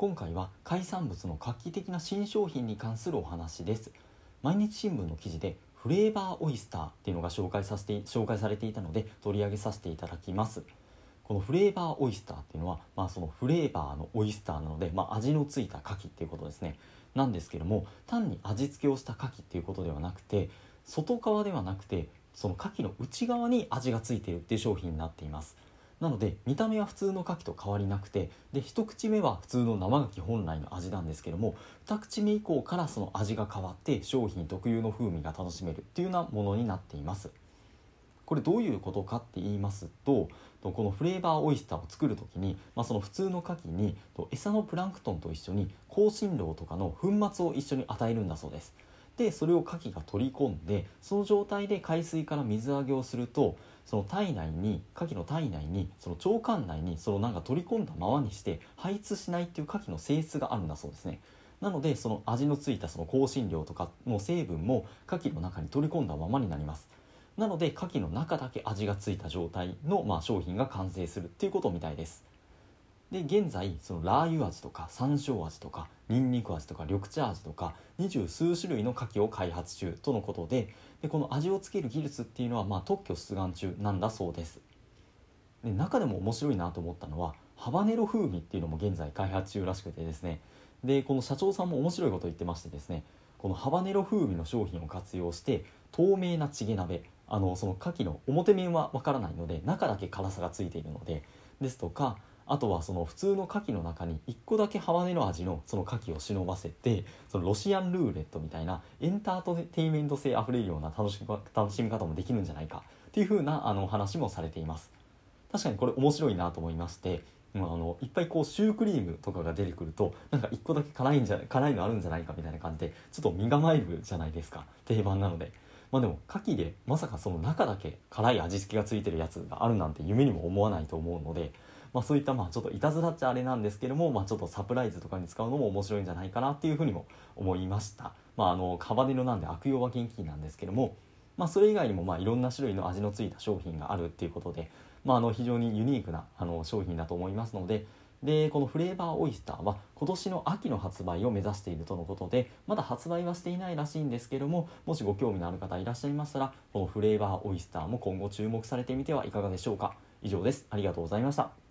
今回は海産物の画期的な新商品に関するお話です。毎日新聞の記事でフレーバーオイスターっていうのが紹介させて紹介されていたので取り上げさせていただきます。このフレーバーオイスターっていうのは、まあ、そのフレーバーのオイスターなので、まあ、味のついた牡蠣っていうことですね。なんですけども単に味付けをした牡蠣っていうことではなくて外側ではなくてその牡蠣の内側に味がついているっていう商品になっています。なので見た目は普通の牡蠣と変わりなくてで一口目は普通の生牡蠣本来の味なんですけども二口目以降からその味が変わって商品特有の風味が楽しめるっていうようなものになっています。これどういうことかって言いますとこのフレーバーオイスターを作る時に、まあ、その普通の牡蠣に餌のプランクトンと一緒に香辛料とかの粉末を一緒に与えるんだそうです。でそれを牡蠣が取り込んでその状態で海水から水揚げをするとその体内に牡蠣の体内にその腸管内にそのなんか取り込んだままにして排出しないっていう牡蠣の性質があるんだそうですね。なのでその味のついたその香辛料とかの成分も牡蠣の中に取り込んだままになります。なので牡蠣の中だけ味がついた状態の、まあ、商品が完成するっていうことみたいです。で現在そのラー油味とか山椒味とかにんにく味とか緑茶味とか二十数種類の牡蠣を開発中とのことででこの味をつける技術っていうのはまあ特許出願中なんだそうです。で中でも面白いなと思ったのはハバネロ風味っていうのも現在開発中らしくてですね。でこの社長さんも面白いこと言ってましてですねこのハバネロ風味の商品を活用して透明なチゲ鍋あのその牡蠣の表面はわからないので中だけ辛さがついているのでですとかあとはその普通の牡蠣の中に1個だけハバネロ味のその牡蠣を忍ばせてそのロシアンルーレットみたいなエンターテインメント性あふれるような楽し楽しみ方もできるんじゃないかっていう風なあの話もされています。確かにこれ面白いなと思いましてあのいっぱいこうシュークリームとかが出てくるとなんか1個だけ辛いんじゃ辛いのあるんじゃないかみたいな感じでちょっと身構えるじゃないですか。定番なので。まあでも牡蠣でまさかその中だけ辛い味付けがついてるやつがあるなんて夢にも思わないと思うのでまあ、そういったまあちょっといたずらっちゃあれなんですけども、まあ、ちょっとサプライズとかに使うのも面白いんじゃないかなっていうふうにも思いました。まあ、あのカバネロなんで悪用は元気なんですけども、まあ、それ以外にもまあいろんな種類の味のついた商品があるっていうことで、まあ、あの非常にユニークなあの商品だと思いますのででこのフレーバーオイスターは今年の秋の発売を目指しているとのことでまだ発売はしていないらしいんですけどももしご興味のある方いらっしゃいましたらこのフレーバーオイスターも今後注目されてみてはいかがでしょうか。以上です。ありがとうございました。